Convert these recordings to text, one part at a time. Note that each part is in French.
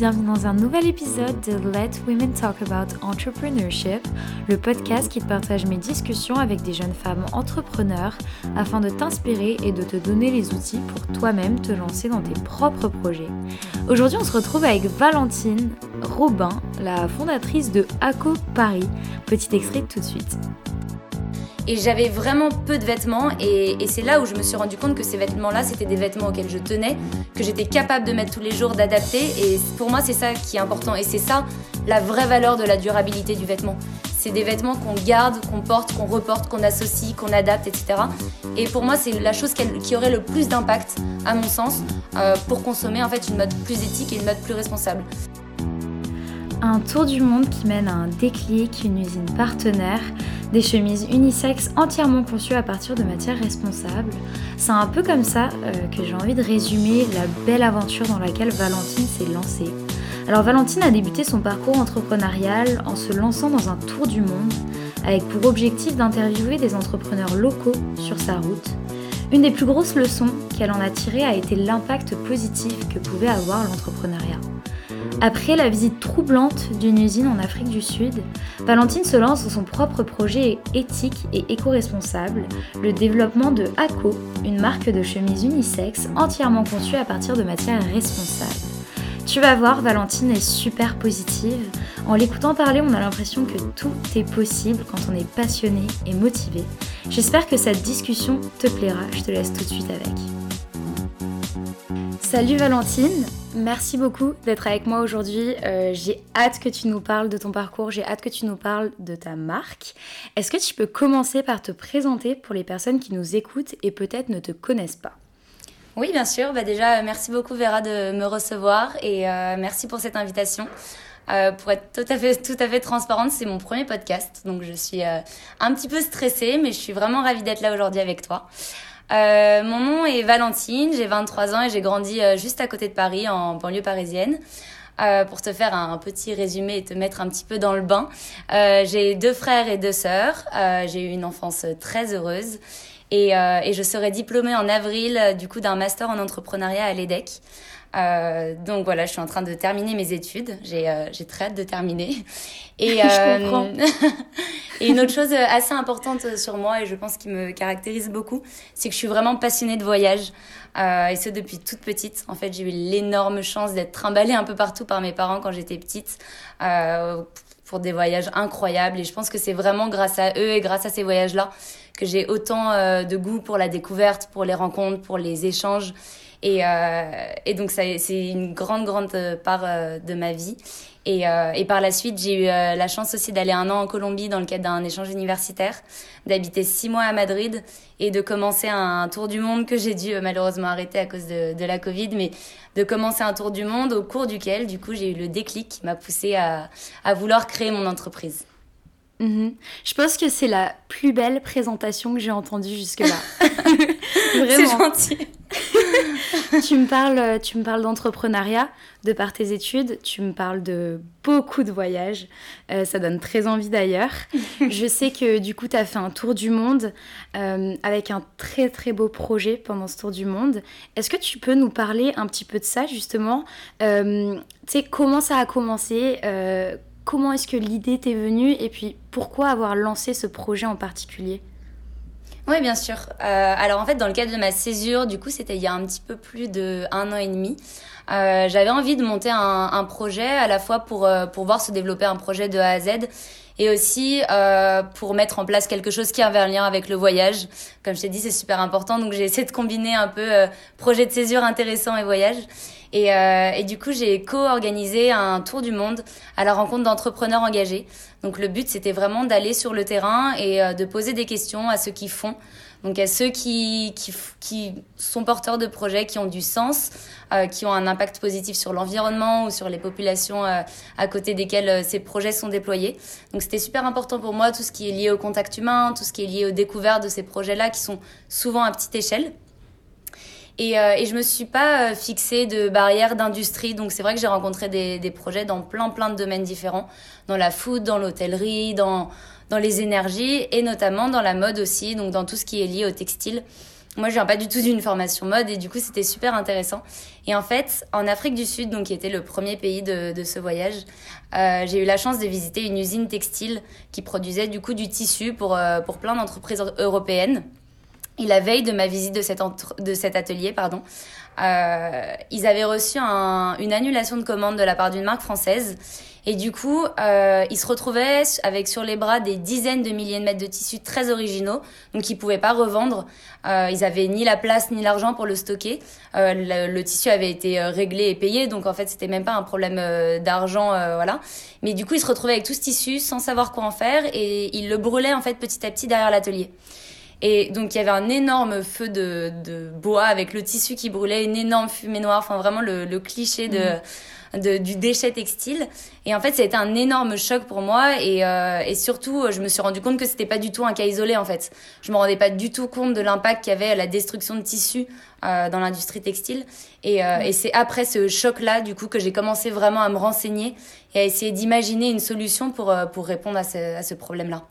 Bienvenue dans un nouvel épisode de Let Women Talk About Entrepreneurship, le podcast qui partage mes discussions avec des jeunes femmes entrepreneurs afin de t'inspirer et de te donner les outils pour toi-même te lancer dans tes propres projets. Aujourd'hui, on se retrouve avec Valentine Robin, la fondatrice de ACO Paris. Petit extrait tout de suite. Et j'avais vraiment peu de vêtements et, c'est là où je me suis rendu compte que ces vêtements-là, c'était des vêtements auxquels je tenais, que j'étais capable de mettre tous les jours, d'adapter. Et pour moi, c'est ça qui est important. Et c'est ça la vraie valeur de la durabilité du vêtement. C'est des vêtements qu'on garde, qu'on porte, qu'on reporte, qu'on associe, qu'on adapte, etc. Et pour moi, c'est la chose qui aurait le plus d'impact, à mon sens, euh, pour consommer en une mode plus éthique et une mode plus responsable. Un tour du monde qui mène à un déclic, une usine partenaire, des chemises unisexes entièrement conçues à partir de matières responsables. C'est un peu comme ça euh, que j'ai envie de résumer la belle aventure dans laquelle Valentine s'est lancée. Alors Valentine a débuté son parcours entrepreneurial en se lançant dans un tour du monde avec pour objectif d'interviewer des entrepreneurs locaux sur sa route. Une des plus grosses leçons qu'elle en a tirées a été l'impact positif que pouvait avoir l'entrepreneuriat. Après la visite troublante d'une usine en Afrique du Sud, Valentine se lance dans son propre projet éthique et éco-responsable, le développement de ACO, une marque de chemise unisexe entièrement conçue à partir de matières responsables. Tu vas voir, Valentine est super positive. En l'écoutant parler, on a l'impression que tout est possible quand on est passionné et motivé. J'espère que cette discussion te plaira. Je te laisse tout de suite avec. Salut Valentine, merci beaucoup d'être avec moi aujourd'hui. Euh, j'ai hâte que tu nous parles de ton parcours, j'ai hâte que tu nous parles de ta marque. Est-ce que tu peux commencer par te présenter pour les personnes qui nous écoutent et peut-être ne te connaissent pas? Oui, bien sûr. Bah déjà, merci beaucoup Vera de me recevoir et euh, merci pour cette invitation. Euh, pour être tout à fait transparente, c'est mon premier podcast, donc je suis un petit peu stressée, mais je suis vraiment ravie d'être là aujourd'hui avec toi. Euh, mon nom est Valentine, j'ai 23 ans et j'ai grandi euh, juste à côté de Paris, en banlieue parisienne. Euh, pour te faire un petit résumé et te mettre un petit peu dans le bain, j'ai deux frères et deux sœurs. J'ai eu une enfance très heureuse et, et je serai diplômée en avril du coup d'un master en entrepreneuriat à l'EDEC. Euh, donc voilà, je suis en train de terminer mes études. J'ai euh, j'ai très hâte de terminer. Et, euh, et une autre chose assez importante sur moi et je pense qui me caractérise beaucoup, c'est que je suis vraiment passionnée de voyage. Euh, et ce depuis toute petite. En fait, j'ai eu l'énorme chance d'être trimballée un peu partout par mes parents quand j'étais petite. Euh, pour des voyages incroyables et je pense que c'est vraiment grâce à eux et grâce à ces voyages-là que j'ai autant euh, de goût pour la découverte, pour les rencontres, pour les échanges et, euh, et donc, c'est une grande, grande part euh, de ma vie. Et, euh, et, par la suite, j'ai eu la chance aussi d'aller un an en Colombie dans le cadre d'un échange universitaire, d'habiter six mois à Madrid et de commencer un tour du monde que j'ai dû malheureusement arrêter à cause de, de, la Covid, mais de commencer un tour du monde au cours duquel, du coup, j'ai eu le déclic qui m'a poussé à, à vouloir créer mon entreprise. Mhm. Je pense que c'est la plus belle présentation que j'ai entendue jusque-là. C'est gentil. tu me parles, tu me parles d'entrepreneuriat, de par tes études, tu me parles de beaucoup de voyages. Euh, ça donne très envie d'ailleurs. Je sais que du coup, tu as fait un tour du monde euh, avec un très très beau projet pendant ce tour du monde. Est-ce que tu peux nous parler un petit peu de ça justement? Euh, Tu sais, comment ça a commencé Comment est-ce que l'idée t'est venue et puis pourquoi avoir lancé ce projet en particulier? Oui, bien sûr. Euh, alors en fait, dans le cadre de ma césure, du coup, c'était il y a un petit peu plus de un an et demi. Euh, j'avais envie de monter un, projet à la fois pour, euh, pour voir se développer un projet de A à Z et aussi pour mettre en place quelque chose qui a un lien avec le voyage. Comme je t'ai dit, c'est super important, donc j'ai essayé de combiner un peu projet de césure intéressant et voyage. Et, euh, et du coup, j'ai co-organisé un tour du monde à la rencontre d'entrepreneurs engagés. Donc le but, c'était vraiment d'aller sur le terrain et euh, de poser des questions à ceux qui font. Donc à ceux qui, qui, qui sont porteurs de projets qui ont du sens, euh, qui ont un impact positif sur l'environnement ou sur les populations euh, à côté desquelles euh, ces projets sont déployés. Donc c'était super important pour moi, tout ce qui est lié au contact humain, tout ce qui est lié aux découvertes de ces projets-là qui sont souvent à petite échelle. Et, euh, et je me suis pas euh, fixée de barrières d'industrie. Donc c'est vrai que j'ai rencontré des, projets dans plein plein de domaines différents, dans la food, dans l'hôtellerie, dans dans les énergies et notamment dans la mode aussi, donc dans tout ce qui est lié au textile. Moi, je viens pas du tout d'une formation mode et du coup, c'était super intéressant. Et en fait, en Afrique du Sud, donc qui était le premier pays de, de ce voyage, euh, j'ai eu la chance de visiter une usine textile qui produisait du coup du tissu pour, euh, pour plein d'entreprises européennes. Et la veille de ma visite de cet, atelier, pardon, euh, ils avaient reçu un, une annulation de commande de la part d'une marque française. Et du coup, euh, ils se retrouvaient avec sur les bras des dizaines de milliers de mètres de tissus très originaux, donc ils pouvaient pas revendre. Euh, ils avaient ni la place ni l'argent pour le stocker. Euh, le, le, tissu avait été euh, réglé et payé, donc en fait c'était même pas un problème euh, d'argent, euh, voilà. Mais du coup, ils se retrouvaient avec tout ce tissu sans savoir quoi en faire et ils le brûlaient en fait petit à petit derrière l'atelier. Et donc il y avait un énorme feu de, de, bois avec le tissu qui brûlait, une énorme fumée noire, enfin vraiment le, le cliché de, mmh. de, du déchet textile. Et en fait, ça a été un énorme choc pour moi et, euh, et surtout, je me suis rendu compte que c'était pas du tout un cas isolé en fait. Je me rendais pas du tout compte de l'impact qu'il y avait à la destruction de tissus euh, dans l'industrie textile. Et, euh, mmh. et c'est après ce choc-là, du coup, que j'ai commencé vraiment à me renseigner et à essayer d'imaginer une solution pour, euh, pour répondre à ce, à ce problème-là.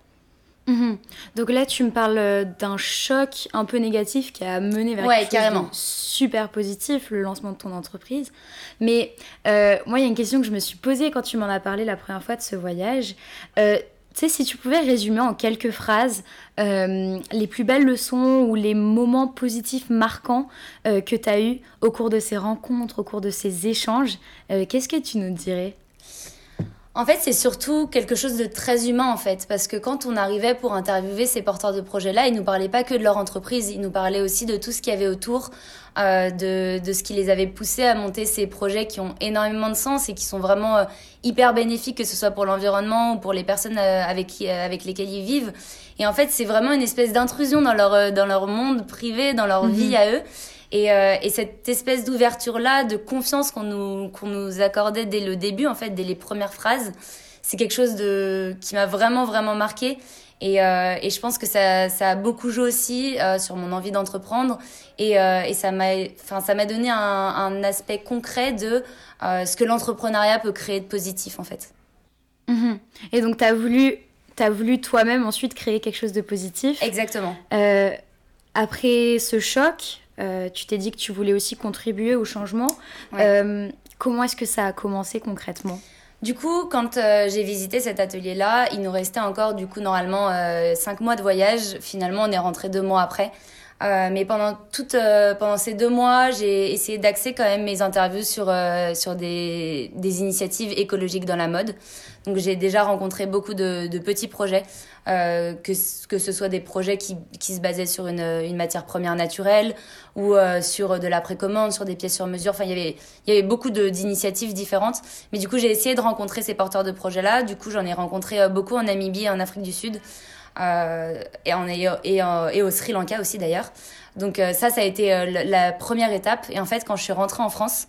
Mmh. Donc là, tu me parles d'un choc un peu négatif qui a mené vers ouais, quelque carrément. chose de super positif, le lancement de ton entreprise. Mais euh, moi, il y a une question que je me suis posée quand tu m'en as parlé la première fois de ce voyage. Euh, tu sais, si tu pouvais résumer en quelques phrases euh, les plus belles leçons ou les moments positifs marquants euh, que tu as eus au cours de ces rencontres, au cours de ces échanges, euh, qu'est-ce que tu nous dirais? En fait, c'est surtout quelque chose de très humain, en fait, parce que quand on arrivait pour interviewer ces porteurs de projets-là, ils nous parlaient pas que de leur entreprise, ils nous parlaient aussi de tout ce qu'il y avait autour, euh, de, de ce qui les avait poussés à monter ces projets qui ont énormément de sens et qui sont vraiment euh, hyper bénéfiques, que ce soit pour l'environnement ou pour les personnes euh, avec, qui, avec lesquelles ils vivent. Et en fait, c'est vraiment une espèce d'intrusion dans leur, dans leur monde privé, dans leur mmh. vie à eux. Et, euh, et, cette espèce d'ouverture-là, de confiance qu'on nous, qu'on nous accordait dès le début, en fait, dès les premières phrases, c'est quelque chose de, qui m'a vraiment, vraiment marqué. Et, euh, et, je pense que ça, ça a beaucoup joué aussi euh, sur mon envie d'entreprendre. Et, euh, et ça m'a donné un, un, aspect concret de ce que l'entrepreneuriat peut créer de positif, en fait. Mmh. Et donc, tu as voulu, as voulu toi-même ensuite créer quelque chose de positif. Exactement. Après ce choc, euh, tu t'es dit que tu voulais aussi contribuer au changement. Ouais. Euh, comment est-ce que ça a commencé concrètement? Du coup, quand euh, j'ai visité cet atelier-là, il nous restait encore, du coup, normalement, euh, cinq mois de voyage. Finalement, on est rentré deux mois après. Euh, mais pendant toute, pendant ces deux mois, j'ai essayé d'axer quand même mes interviews sur sur des des initiatives écologiques dans la mode. Donc j'ai déjà rencontré beaucoup de, de petits projets, euh, que, que ce soit des projets qui, qui se basaient sur une, une matière première naturelle ou euh, sur de la précommande, sur des pièces sur mesure. Enfin, il y avait, il y avait beaucoup d'initiatives différentes. Mais du coup, j'ai essayé de rencontrer ces porteurs de projets-là. Du coup, j'en ai rencontré euh, beaucoup en Namibie et en Afrique du Sud. Euh, et, en, et, et, au Sri Lanka aussi d'ailleurs. Donc euh, ça, ça a été euh, la première étape. Et en fait, quand je suis rentrée en France,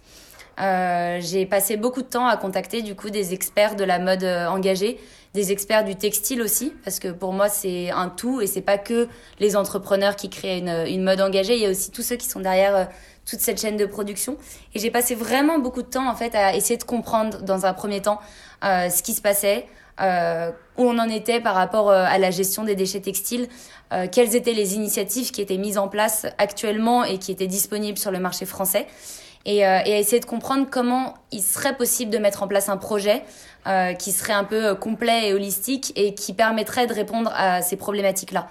euh, j'ai passé beaucoup de temps à contacter du coup des experts de la mode euh, engagée, des experts du textile aussi, parce que pour moi c'est un tout et c'est pas que les entrepreneurs qui créent une, une, mode engagée, il y a aussi tous ceux qui sont derrière euh, toute cette chaîne de production. Et j'ai passé vraiment beaucoup de temps en fait à essayer de comprendre dans un premier temps euh, ce qui se passait, euh, où on en était par rapport euh, à la gestion des déchets textiles, euh, quelles étaient les initiatives qui étaient mises en place actuellement et qui étaient disponibles sur le marché français et, euh, et, à essayer de comprendre comment il serait possible de mettre en place un projet euh, qui serait un peu complet et holistique et qui permettrait de répondre à ces problématiques-là.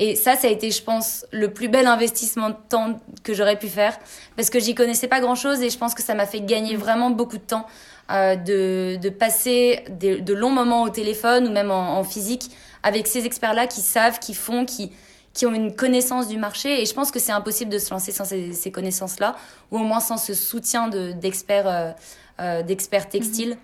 Et ça, ça a été, je pense, le plus bel investissement de temps que j'aurais pu faire parce que j'y connaissais pas grand-chose et je pense que ça m'a fait gagner vraiment beaucoup de temps euh, de, de passer de, longs moments au téléphone ou même en, physique avec ces experts-là qui savent, qui font, qui, qui ont une connaissance du marché. Et je pense que c'est impossible de se lancer sans ces, connaissances-là, ou au moins sans ce soutien d'experts euh, euh, d'experts textiles.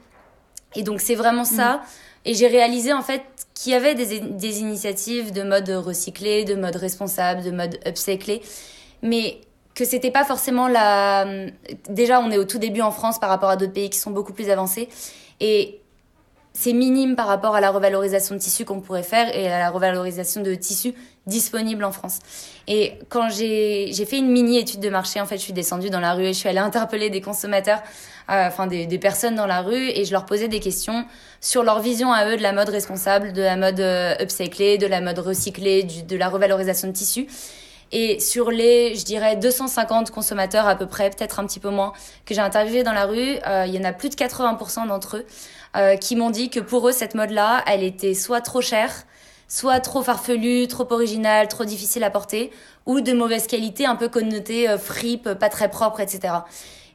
Et donc c'est vraiment ça. Et j'ai réalisé en fait qu'il y avait des, des, initiatives de mode recyclé, de mode responsable, de mode upcyclé, mais que c'était pas forcément la. Déjà, on est au tout début en France par rapport à d'autres pays qui sont beaucoup plus avancés, et c'est minime par rapport à la revalorisation de tissus qu'on pourrait faire et à la revalorisation de tissus disponibles en France. Et quand j'ai fait une mini étude de marché, en fait, je suis descendue dans la rue et je suis allée interpeller des consommateurs, euh, enfin des, personnes dans la rue, et je leur posais des questions sur leur vision à eux de la mode responsable, de la mode euh, upcyclée, de la mode recyclée, de la revalorisation de tissus. Et sur les, je dirais, 250 consommateurs à peu près, peut-être un petit peu moins, que j'ai interviewé dans la rue, euh, il y en a plus de 80% d'entre eux euh, qui m'ont dit que pour eux, cette mode-là, elle était soit trop chère, soit trop farfelue, trop originale, trop difficile à porter, ou de mauvaise qualité, un peu connotée, euh, fripe, pas très propre, etc.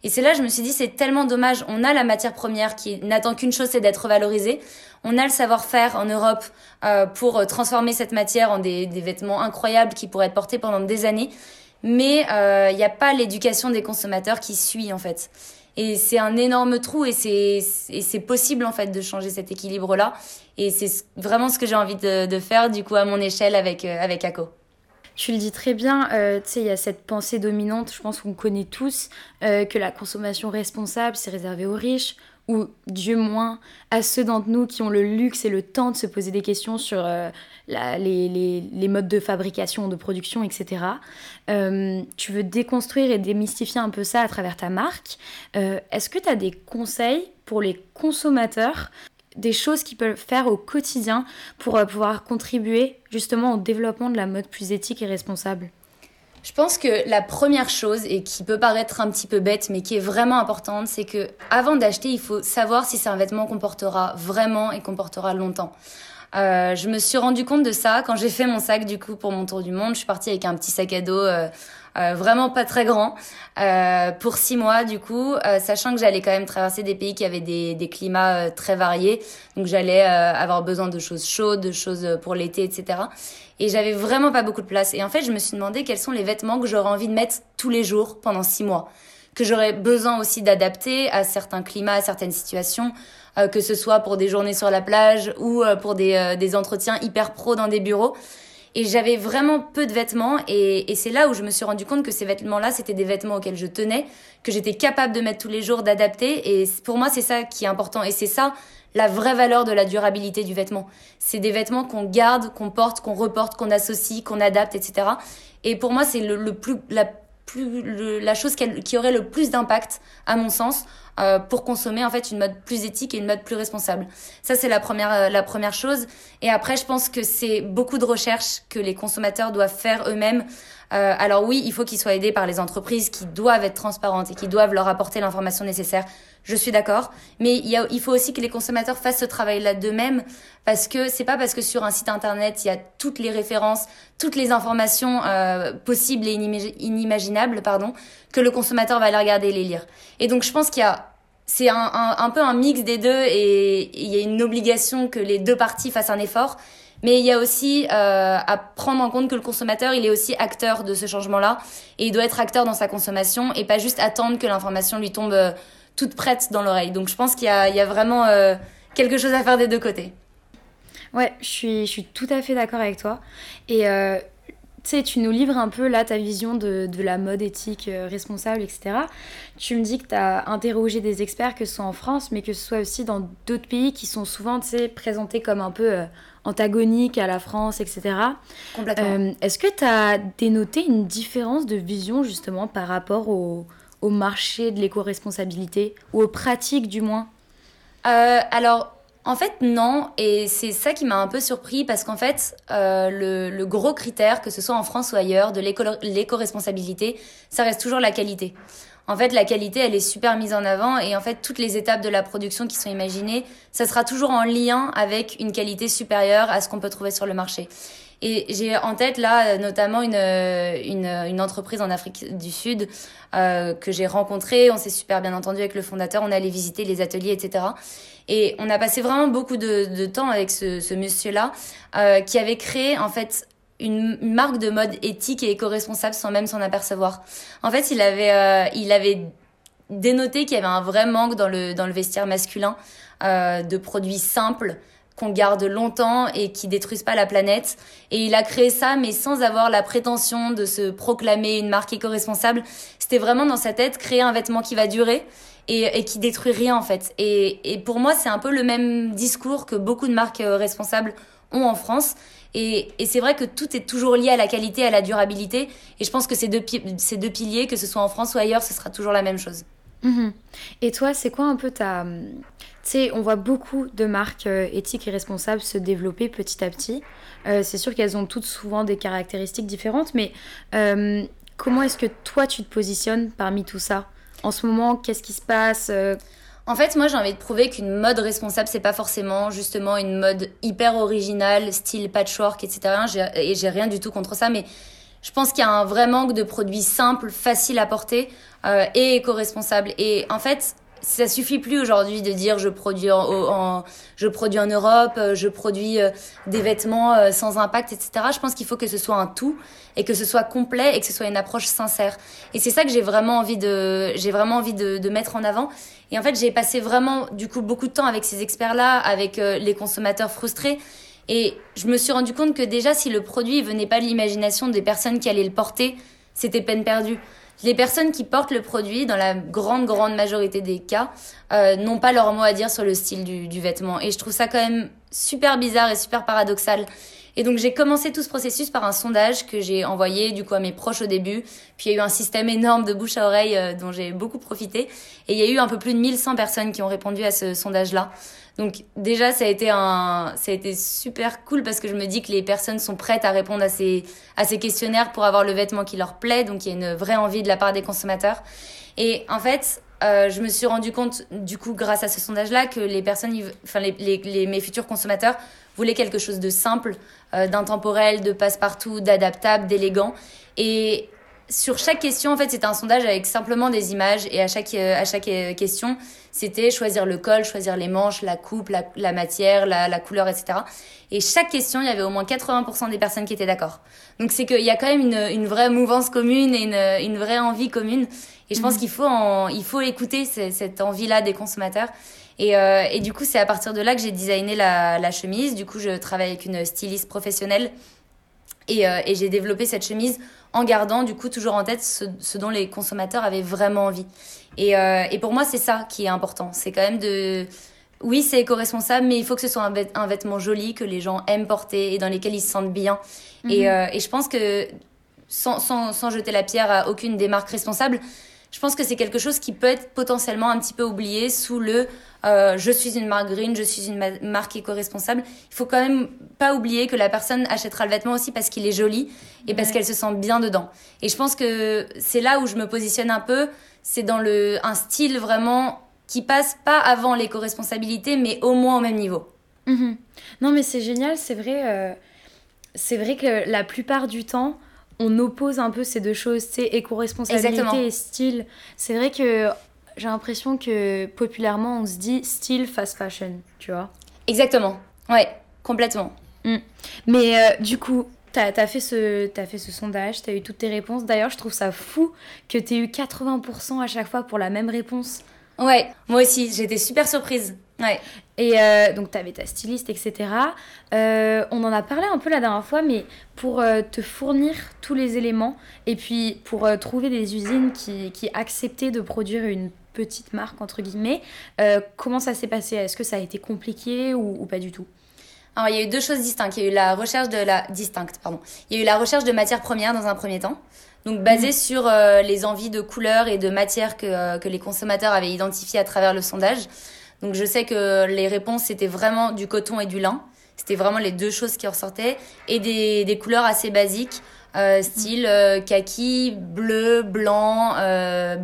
Et c'est là je me suis dit, c'est tellement dommage. On a la matière première qui n'attend qu'une chose, c'est d'être valorisée. On a le savoir-faire en Europe euh, pour transformer cette matière en des, des, vêtements incroyables qui pourraient être portés pendant des années. Mais il euh, n'y a pas l'éducation des consommateurs qui suit en fait. Et c'est un énorme trou et c'est possible en fait de changer cet équilibre-là. Et c'est vraiment ce que j'ai envie de, de, faire du coup à mon échelle avec, euh, avec ACO. Tu le dis très bien, euh, tu sais, il y a cette pensée dominante, je pense qu'on connaît tous, euh, que la consommation responsable, c'est réservé aux riches, ou Dieu moins à ceux d'entre nous qui ont le luxe et le temps de se poser des questions sur euh, les, modes de fabrication, de production, etc. tu veux déconstruire et démystifier un peu ça à travers ta marque. Est-ce que tu as des conseils pour les consommateurs des choses qu'ils peuvent faire au quotidien pour euh, pouvoir contribuer justement au développement de la mode plus éthique et responsable je pense que la première chose, et qui peut paraître un petit peu bête, mais qui est vraiment importante, c'est que avant d'acheter, il faut savoir si c'est un vêtement qu'on portera vraiment et qu'on portera longtemps. Euh, je me suis rendu compte de ça quand j'ai fait mon sac du coup pour mon tour du monde. Je suis partie avec un petit sac à dos euh, euh, vraiment pas très grand, euh, pour six mois du coup, euh, sachant que j'allais quand même traverser des pays qui avaient des, des climats très variés, donc j'allais avoir besoin de choses chaudes, de choses pour l'été, etc. Et j'avais vraiment pas beaucoup de place. Et en fait, je me suis demandé quels sont les vêtements que j'aurais envie de mettre tous les jours pendant six mois, que j'aurais besoin aussi d'adapter à certains climats, à certaines situations. que ce soit pour des journées sur la plage ou pour des, des entretiens hyper pro dans des bureaux. Et j'avais vraiment peu de vêtements et, et c'est là où je me suis rendu compte que ces vêtements-là, c'était des vêtements auxquels je tenais, que j'étais capable de mettre tous les jours, d'adapter. Et pour moi, c'est ça qui est important. Et c'est ça la vraie valeur de la durabilité du vêtement. C'est des vêtements qu'on garde, qu'on porte, qu'on reporte, qu'on associe, qu'on adapte, etc. Et pour moi, c'est le, le, plus, la, la chose qui aurait le plus d'impact, à mon sens, euh, pour consommer en fait une mode plus éthique et une mode plus responsable. Ça c'est la première euh, la première chose. Et après je pense que c'est beaucoup de recherches que les consommateurs doivent faire eux-mêmes. Euh, alors oui, il faut qu'ils soient aidés par les entreprises qui doivent être transparentes et qui doivent leur apporter l'information nécessaire. Je suis d'accord, mais il, faut aussi que les consommateurs fassent ce travail-là d'eux-mêmes parce que c'est pas parce que sur un site internet il y a toutes les références, toutes les informations euh, possibles et inimaginables, pardon, que le consommateur va aller regarder et les lire. Et donc je pense qu'il y a c'est un, peu un mix des deux et il y a une obligation que les deux parties fassent un effort. Mais il y a aussi euh, à prendre en compte que le consommateur, il est aussi acteur de ce changement-là et il doit être acteur dans sa consommation et pas juste attendre que l'information lui tombe toute prête dans l'oreille. Donc je pense qu'il y a, il y a vraiment euh, quelque chose à faire des deux côtés. Ouais, je suis, je suis tout à fait d'accord avec toi. Et tu sais, tu nous livres un peu là ta vision de, de la mode éthique euh, responsable, etc. Tu me dis que tu as interrogé des experts, que ce soit en France, mais que ce soit aussi dans d'autres pays qui sont souvent, présentés comme un peu euh, antagoniques à la France, etc. Complètement. Euh, est-ce que tu as dénoté une différence de vision justement par rapport au, au marché de l'éco-responsabilité, ou aux pratiques du moins Alors, en fait, non. Et c'est ça qui m'a un peu surpris parce qu'en fait, euh, le, gros critère, que ce soit en France ou ailleurs, de l'éco-responsabilité, ça reste toujours la qualité. En fait, la qualité, elle est super mise en avant et en fait, toutes les étapes de la production qui sont imaginées, ça sera toujours en lien avec une qualité supérieure à ce qu'on peut trouver sur le marché. Et j'ai en tête là notamment une, une, une entreprise en Afrique du Sud euh, que j'ai rencontrée. On s'est super bien entendu avec le fondateur. On allait visiter les ateliers, etc. Et on a passé vraiment beaucoup de, temps avec ce, monsieur-là euh, qui avait créé en fait une marque de mode éthique et éco-responsable sans même s'en apercevoir. En fait, il avait, euh, il avait dénoté qu'il y avait un vrai manque dans le, dans le vestiaire masculin euh, de produits simples qu'on garde longtemps et qui détruisent pas la planète. Et il a créé ça, mais sans avoir la prétention de se proclamer une marque éco-responsable. C'était vraiment dans sa tête créer un vêtement qui va durer et, et qui détruit rien en fait. Et, et pour moi, c'est un peu le même discours que beaucoup de marques euh, responsables ont en France. Et, et c'est vrai que tout est toujours lié à la qualité, à la durabilité. Et je pense que ces deux, ces deux piliers, que ce soit en France ou ailleurs, ce sera toujours la même chose. Mhm. Et toi, c'est quoi un peu ta... On voit beaucoup de marques euh, éthiques et responsables se développer petit à petit. Euh, c'est sûr qu'elles ont toutes souvent des caractéristiques différentes, mais euh, comment est-ce que toi, tu te positionnes parmi tout ça? En ce moment, qu'est-ce qui se passe En fait, moi, j'ai envie de prouver qu'une mode responsable, c'est pas forcément justement une mode hyper originale, style patchwork, etc. Et j'ai rien du tout contre ça, mais je pense qu'il y a un vrai manque de produits simples, faciles à porter et éco-responsables. Et en fait, ça suffit plus aujourd'hui de dire je produis en, je produis en Europe, euh, je produis euh, des vêtements euh, sans impact, etc. Je pense qu'il faut que ce soit un tout et que ce soit complet et que ce soit une approche sincère. Et c'est ça que j'ai vraiment envie de, j'ai vraiment envie de, mettre en avant. Et en fait, j'ai passé vraiment du coup beaucoup de temps avec ces experts-là, avec les consommateurs frustrés. Et je me suis rendu compte que déjà, si le produit venait pas de l'imagination des personnes qui allaient le porter, c'était peine perdue. Les personnes qui portent le produit, dans la grande, grande majorité des cas, euh, n'ont pas leur mot à dire sur le style du, du vêtement. Et je trouve ça quand même super bizarre et super paradoxal. Et donc j'ai commencé tout ce processus par un sondage que j'ai envoyé du coup à mes proches au début. Puis il y a eu un système énorme de bouche à oreille euh, dont j'ai beaucoup profité. Et il y a eu un peu plus de 1100 personnes qui ont répondu à ce sondage-là. Donc déjà, ça a été un, ça a été super cool parce que je me dis que les personnes sont prêtes à répondre à ces, à ces questionnaires pour avoir le vêtement qui leur plaît. Donc il y a une vraie envie de la part des consommateurs. Et en fait, euh, je me suis rendu compte, du coup, grâce à ce sondage-là, que les personnes, enfin les, les, mes futurs consommateurs voulaient quelque chose de simple, euh, d'intemporel, de passe-partout, d'adaptable, d'élégant. Et sur chaque question, en fait, c'était un sondage avec simplement des images et à chaque, euh, à chaque euh, question, c'était choisir le col, choisir les manches, la coupe, la, la matière, la, la, couleur, etc. Et chaque question, il y avait au moins 80% des personnes qui étaient d'accord. Donc c'est qu'il y a quand même une, une, vraie mouvance commune et une, une vraie envie commune. Et je pense mmh. qu'il faut, en, il faut écouter cette envie-là des consommateurs. Et, euh, et, du coup, c'est à partir de là que j'ai designé la, la, chemise. Du coup, je travaille avec une styliste professionnelle et, euh, et j'ai développé cette chemise en gardant du coup toujours en tête ce, ce dont les consommateurs avaient vraiment envie. Et, euh, et pour moi, c'est ça qui est important. C'est quand même de... Oui, c'est éco-responsable, mais il faut que ce soit un, vêt un, vêtement joli, que les gens aiment porter et dans lesquels ils se sentent bien. Et, euh, et, je pense que, sans, sans, sans, jeter la pierre à aucune des marques responsables, je pense que c'est quelque chose qui peut être potentiellement un petit peu oublié sous le euh, je suis une marque green, je suis une marque éco-responsable. Il faut quand même pas oublier que la personne achètera le vêtement aussi parce qu'il est joli et parce ouais. qu'elle se sent bien dedans. Et je pense que c'est là où je me positionne un peu, c'est dans le un style vraiment qui passe pas avant l'éco-responsabilité, mais au moins au même niveau. Mmh. Non, mais c'est génial, c'est vrai. Euh, c'est vrai que la plupart du temps, on oppose un peu ces deux choses, c'est éco-responsabilité et style. C'est vrai que j'ai l'impression que populairement on se dit style fast fashion, tu vois. Exactement, ouais, complètement. Mm. Mais euh, du coup, t'as as fait, ce, as fait ce sondage, t'as eu toutes tes réponses. D'ailleurs, je trouve ça fou que t'aies eu 80% à chaque fois pour la même réponse. Ouais, moi aussi, j'étais super surprise. Ouais. Et euh, donc, tu avais ta styliste, etc. Euh, on en a parlé un peu la dernière fois, mais pour euh, te fournir tous les éléments et puis pour trouver des usines qui, qui, acceptaient de produire une petite marque, entre guillemets, euh, comment ça s'est passé? Est-ce que ça a été compliqué ou, ou pas du tout? Alors, il y a eu deux choses distinctes. Il y a eu la recherche de la distincte, pardon. Il y a eu la recherche de matières premières dans un premier temps. Donc basée mmh. sur euh, les envies de couleurs et de matières que, euh, que les consommateurs avaient identifiées à travers le sondage. Donc je sais que les réponses c'était vraiment du coton et du lin. C'était vraiment les deux choses qui ressortaient et des, des couleurs assez basiques, euh, style kaki, bleu, blanc,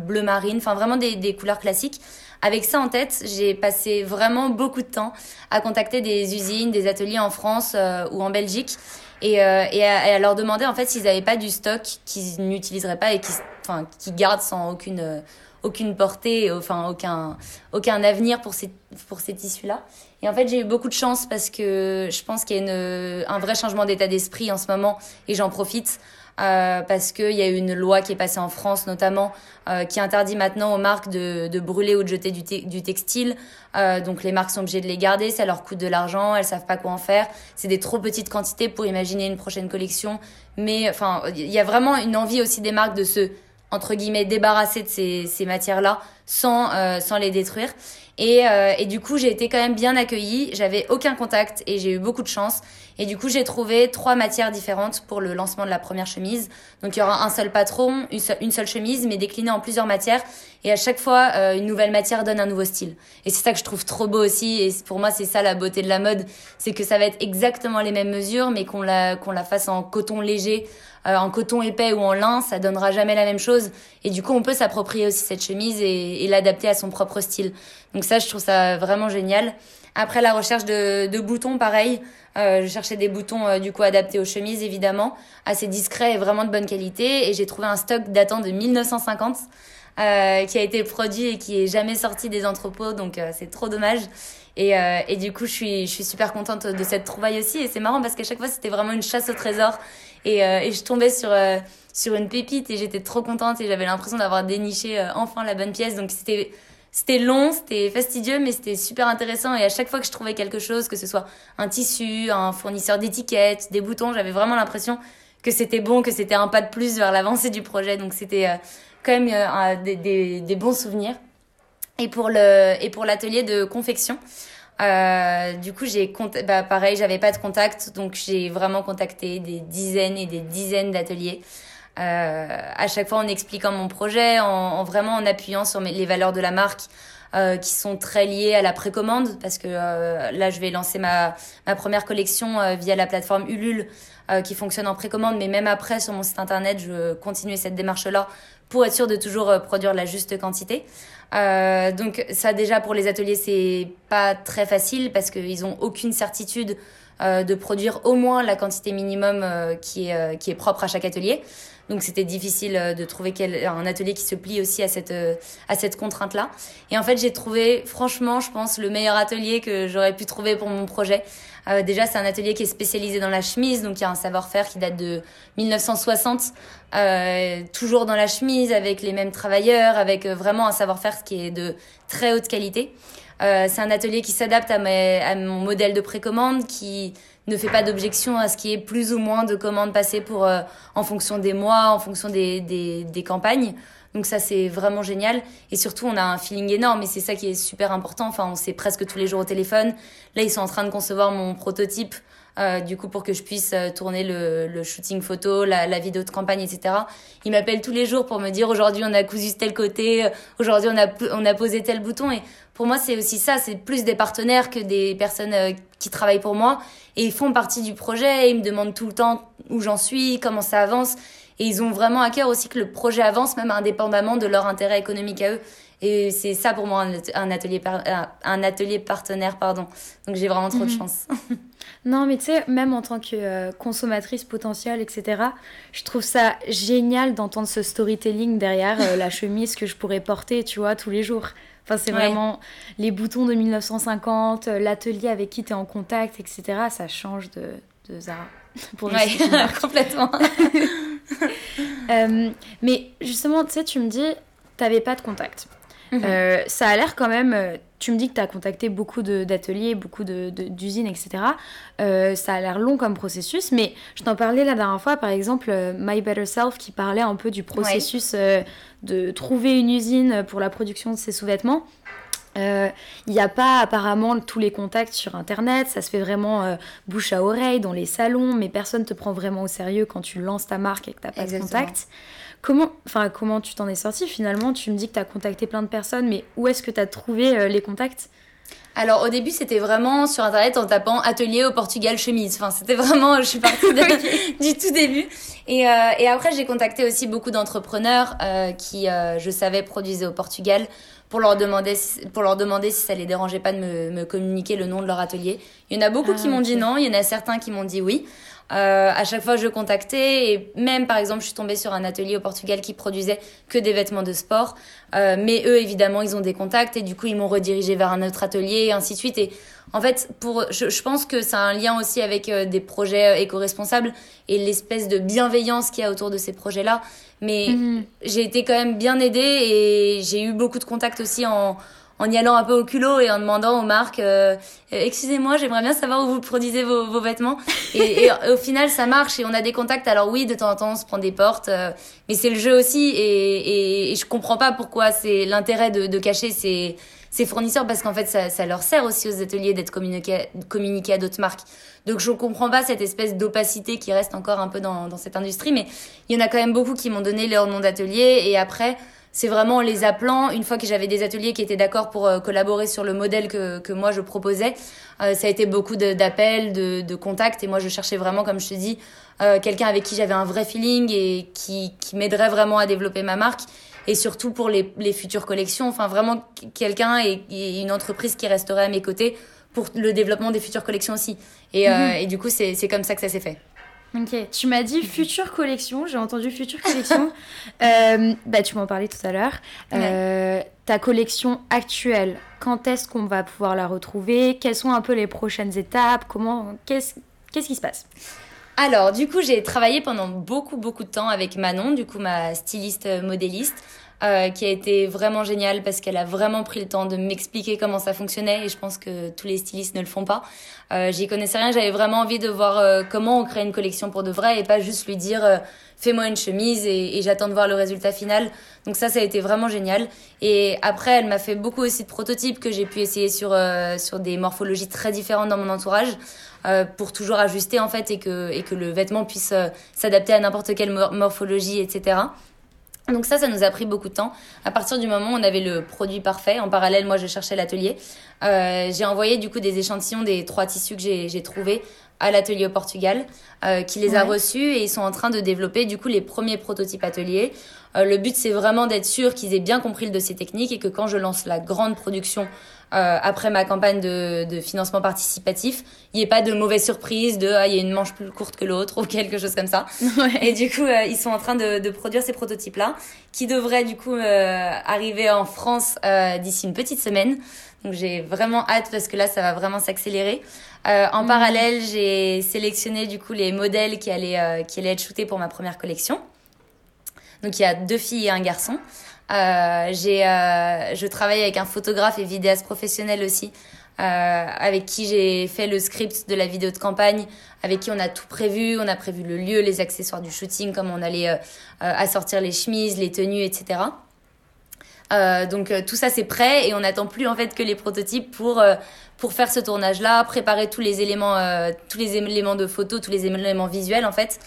bleu marine, enfin vraiment des, des couleurs classiques. Avec ça en tête, j'ai passé vraiment beaucoup de temps à contacter des usines, des ateliers en France euh, ou en Belgique. Et, euh, et, à, leur demander en fait s'ils n'avaient pas du stock qu'ils n'utiliseraient pas et qui, enfin, qui gardent sans aucune, euh, aucune portée, enfin aucun, aucun avenir pour ces, pour ces tissus-là. Et en fait, j'ai eu beaucoup de chance parce que je pense qu'il y a une, un vrai changement d'état d'esprit en ce moment et j'en profite. Euh, parce qu'il y a une loi qui est passée en France notamment euh, qui interdit maintenant aux marques de, de brûler ou de jeter du, du textile. Euh, donc les marques sont obligées de les garder, ça leur coûte de l'argent, elles savent pas quoi en faire. C'est des trop petites quantités pour imaginer une prochaine collection. Mais enfin, il y a vraiment une envie aussi des marques de se entre guillemets débarrasser de ces, ces matières-là sans, euh, sans les détruire. Et, euh, et du coup, j'ai été quand même bien accueillie. J'avais aucun contact et j'ai eu beaucoup de chance. Et du coup, j'ai trouvé trois matières différentes pour le lancement de la première chemise. Donc, il y aura un seul patron, une seule, chemise, mais déclinée en plusieurs matières. Et à chaque fois, euh, une nouvelle matière donne un nouveau style. Et c'est ça que je trouve trop beau aussi. Et pour moi, c'est ça la beauté de la mode. C'est que ça va être exactement les mêmes mesures, mais qu'on la, qu'on la fasse en coton léger, euh, en coton épais ou en lin, ça donnera jamais la même chose. Et du coup, on peut s'approprier aussi cette chemise et, et l'adapter à son propre style. Donc ça, je trouve ça vraiment génial. Après la recherche de, de boutons, pareil. Euh, je cherchais des boutons euh, du coup adaptés aux chemises évidemment, assez discrets et vraiment de bonne qualité. Et j'ai trouvé un stock datant de 1950 euh, qui a été produit et qui est jamais sorti des entrepôts, donc euh, c'est trop dommage. Et, euh, et du coup, je suis, je suis super contente de cette trouvaille aussi. Et c'est marrant parce qu'à chaque fois, c'était vraiment une chasse au trésor. Et, et je tombais sur, sur une pépite et j'étais trop contente et j'avais l'impression d'avoir déniché enfin la bonne pièce. Donc c'était c'était long, c'était fastidieux, mais c'était super intéressant. Et à chaque fois que je trouvais quelque chose, que ce soit un tissu, un fournisseur d'étiquettes, des boutons, j'avais vraiment l'impression que c'était bon, que c'était un pas de plus vers l'avancée du projet. Donc c'était euh, quand même euh, des, des, des, bons souvenirs. Et pour le et pour l'atelier de confection, euh, du coup j'ai bah pareil, j'avais pas de contact, donc j'ai vraiment contacté des dizaines et des dizaines d'ateliers euh, à chaque fois en expliquant mon projet, en, en vraiment en appuyant sur les valeurs de la marque. Euh, qui sont très liées à la précommande parce que euh, là je vais lancer ma, première collection euh, via la plateforme Ulule euh, qui fonctionne en précommande mais même après sur mon site internet je continue cette démarche là pour être sûr de toujours produire la juste quantité donc ça déjà pour les ateliers c'est pas très facile parce qu'ils ont aucune certitude de produire au moins la quantité minimum qui est qui est propre à chaque atelier donc c'était difficile euh, de trouver quel, un atelier qui se plie aussi à cette, euh, à cette contrainte-là. Et en fait, j'ai trouvé, franchement, je pense, le meilleur atelier que j'aurais pu trouver pour mon projet. Euh, déjà, c'est un atelier qui est spécialisé dans la chemise, donc il y a un savoir-faire qui date de 1960, euh, toujours dans la chemise, avec les mêmes travailleurs, avec vraiment un savoir-faire qui est de très haute qualité. Euh, c'est un atelier qui s'adapte à, à mon modèle de précommande, qui ne fait pas d'objection à ce qui est plus ou moins de commandes passées pour, euh, en fonction des mois, en fonction des, des campagnes. Donc ça, c'est vraiment génial. Et surtout, on a un feeling énorme et c'est ça qui est super important. Enfin, on sait presque tous les jours au téléphone. Là, ils sont en train de concevoir mon prototype euh, du coup pour que je puisse euh, tourner le, le shooting photo, la, la, vidéo de campagne, etc. Ils m'appellent tous les jours pour me dire aujourd'hui on a cousu tel côté, euh, aujourd'hui on a on a posé tel bouton et pour moi c'est aussi ça, c'est plus des partenaires que des personnes euh, qui travaillent pour moi et ils font partie du projet, ils me demandent tout le temps où j'en suis, comment ça avance et ils ont vraiment à cœur aussi que le projet avance même indépendamment de leur intérêt économique à eux. Et c'est ça pour moi un atelier, un atelier partenaire, pardon. Donc j'ai vraiment trop de mhm. chance. non, mais tu sais, même en tant que euh, consommatrice potentielle, etc., je trouve ça génial d'entendre ce storytelling derrière euh, la chemise que je pourrais porter, tu vois, tous les jours. Enfin, c'est vraiment les boutons de 1950, euh, l'atelier avec qui tu es en contact, etc. Ça change de, de Zara. Pour ouais, complètement. mais justement, tu sais, tu me dis, t'avais pas de contact. Mhm. Euh, ça a l'air quand même. Euh, tu me dis que tu as contacté beaucoup d'ateliers, beaucoup d'usines, etc. Euh, ça a l'air long comme processus, mais je t'en parlais la dernière fois, par exemple, My Better Self qui parlait un peu du processus de trouver une usine pour la production de ses sous-vêtements. Il n'y a pas apparemment tous les contacts sur Internet, ça se fait vraiment bouche à oreille dans les salons, mais personne ne te prend vraiment au sérieux quand tu lances ta marque et que tu n'as pas de contact. Comment, comment tu t'en es sorti finalement? Tu me dis que tu as contacté plein de personnes, mais où est-ce que tu as trouvé euh, les contacts? Alors au début c'était vraiment sur internet en tapant atelier au Portugal chemise. Enfin c'était vraiment je suis partie du tout début. Et, euh, et après j'ai contacté aussi beaucoup d'entrepreneurs euh, qui je savais produisaient au Portugal pour leur demander si, pour leur demander si ça les dérangeait pas de me, me communiquer le nom de leur atelier. Il y en a beaucoup Ah, qui m'ont dit non, il y en a certains qui m'ont dit oui. Euh, à chaque fois, je contactais et même, par exemple, je suis tombée sur un atelier au Portugal qui produisait que des vêtements de sport. Euh, mais eux, évidemment, ils ont des contacts et du coup, ils m'ont redirigé vers un autre atelier et ainsi de suite. Et en fait, pour, je, je pense que ça a un lien aussi avec euh, des projets euh, éco-responsables et l'espèce de bienveillance qu'il y a autour de ces projets-là. Mais Mhm. j'ai été quand même bien aidée et j'ai eu beaucoup de contacts aussi en, en y allant un peu au culot et en demandant aux marques euh, Euh, excusez-moi j'aimerais bien savoir où vous produisez vos, vos vêtements et, et au final ça marche et on a des contacts alors oui de temps en temps on se prend des portes euh, mais c'est le jeu aussi et, et, et je comprends pas pourquoi c'est l'intérêt de, de cacher ces, ces fournisseurs parce qu'en fait ça, ça leur sert aussi aux ateliers d'être communiqués communiqués à d'autres marques. Donc je comprends pas cette espèce d'opacité qui reste encore un peu dans, dans cette industrie mais il y en a quand même beaucoup qui m'ont donné leur nom d'atelier et après c'est vraiment en les appelant, une fois que j'avais des ateliers qui étaient d'accord pour euh, collaborer sur le modèle que, que moi je proposais, euh, ça a été beaucoup d'appels, de, de contacts, et moi je cherchais vraiment, comme je te dis, euh, quelqu'un avec qui j'avais un vrai feeling et qui, qui m'aiderait vraiment à développer ma marque, et surtout pour les, les futures collections, enfin vraiment quelqu'un et, et une entreprise qui resterait à mes côtés pour le développement des futures collections aussi. Et, euh, et du coup, c'est comme ça que ça s'est fait. Ok, tu m'as dit future collection, j'ai entendu future collection. Euh, bah, tu m'en parlais tout à l'heure. Euh, ta collection actuelle, quand est-ce qu'on va pouvoir la retrouver? Quelles sont un peu les prochaines étapes? Comment Qu'est-ce qu'est-ce qui se passe? Alors, du coup, j'ai travaillé pendant beaucoup, beaucoup de temps avec Manon, du coup, ma styliste euh, modéliste, euh, qui a été vraiment géniale parce qu'elle a vraiment pris le temps de m'expliquer comment ça fonctionnait et je pense que tous les stylistes ne le font pas. Euh, J'y connaissais rien, j'avais vraiment envie de voir euh, comment on crée une collection pour de vrai et pas juste lui dire euh, fais-moi une chemise et, et j'attends de voir le résultat final. Donc ça, ça a été vraiment génial. Et après, elle m'a fait beaucoup aussi de prototypes que j'ai pu essayer sur, euh, sur des morphologies très différentes dans mon entourage euh, pour toujours ajuster en fait et que, et que le vêtement puisse euh, s'adapter à n'importe quelle mor- morphologie, etc. Donc ça, ça nous a pris beaucoup de temps. À partir du moment où on avait le produit parfait, en parallèle, moi, je cherchais l'atelier. Euh, j'ai envoyé du coup des échantillons des trois tissus que j'ai trouvés à l'atelier au Portugal, euh, qui les a reçus et ils sont en train de développer du coup les premiers prototypes ateliers. Euh, le but, c'est vraiment d'être sûr qu'ils aient bien compris le dossier technique et que quand je lance la grande production euh, après ma campagne de, de financement participatif, il n'y ait pas de mauvaise surprise de ah, il y a une manche plus courte que l'autre ou quelque chose comme ça. Et du coup, euh, ils sont en train de, de produire ces prototypes-là, qui devraient du coup euh, arriver en France euh, d'ici une petite semaine. Donc j'ai vraiment hâte parce que là, ça va vraiment s'accélérer. Euh, en parallèle, j'ai sélectionné du coup les modèles qui allaient, euh, qui allaient être shootés pour ma première collection. Donc il y a deux filles et un garçon. Euh, j'ai, euh, je travaille avec un photographe et vidéaste professionnel aussi, euh, avec qui j'ai fait le script de la vidéo de campagne, avec qui on a tout prévu. On a prévu le lieu, les accessoires du shooting, comment on allait euh, assortir les chemises, les tenues, etc. Euh, donc euh, tout ça c'est prêt et on n'attend plus en fait que les prototypes pour euh, pour faire ce tournage là, préparer tous les éléments tous les éléments de photo, tous les éléments visuels en fait.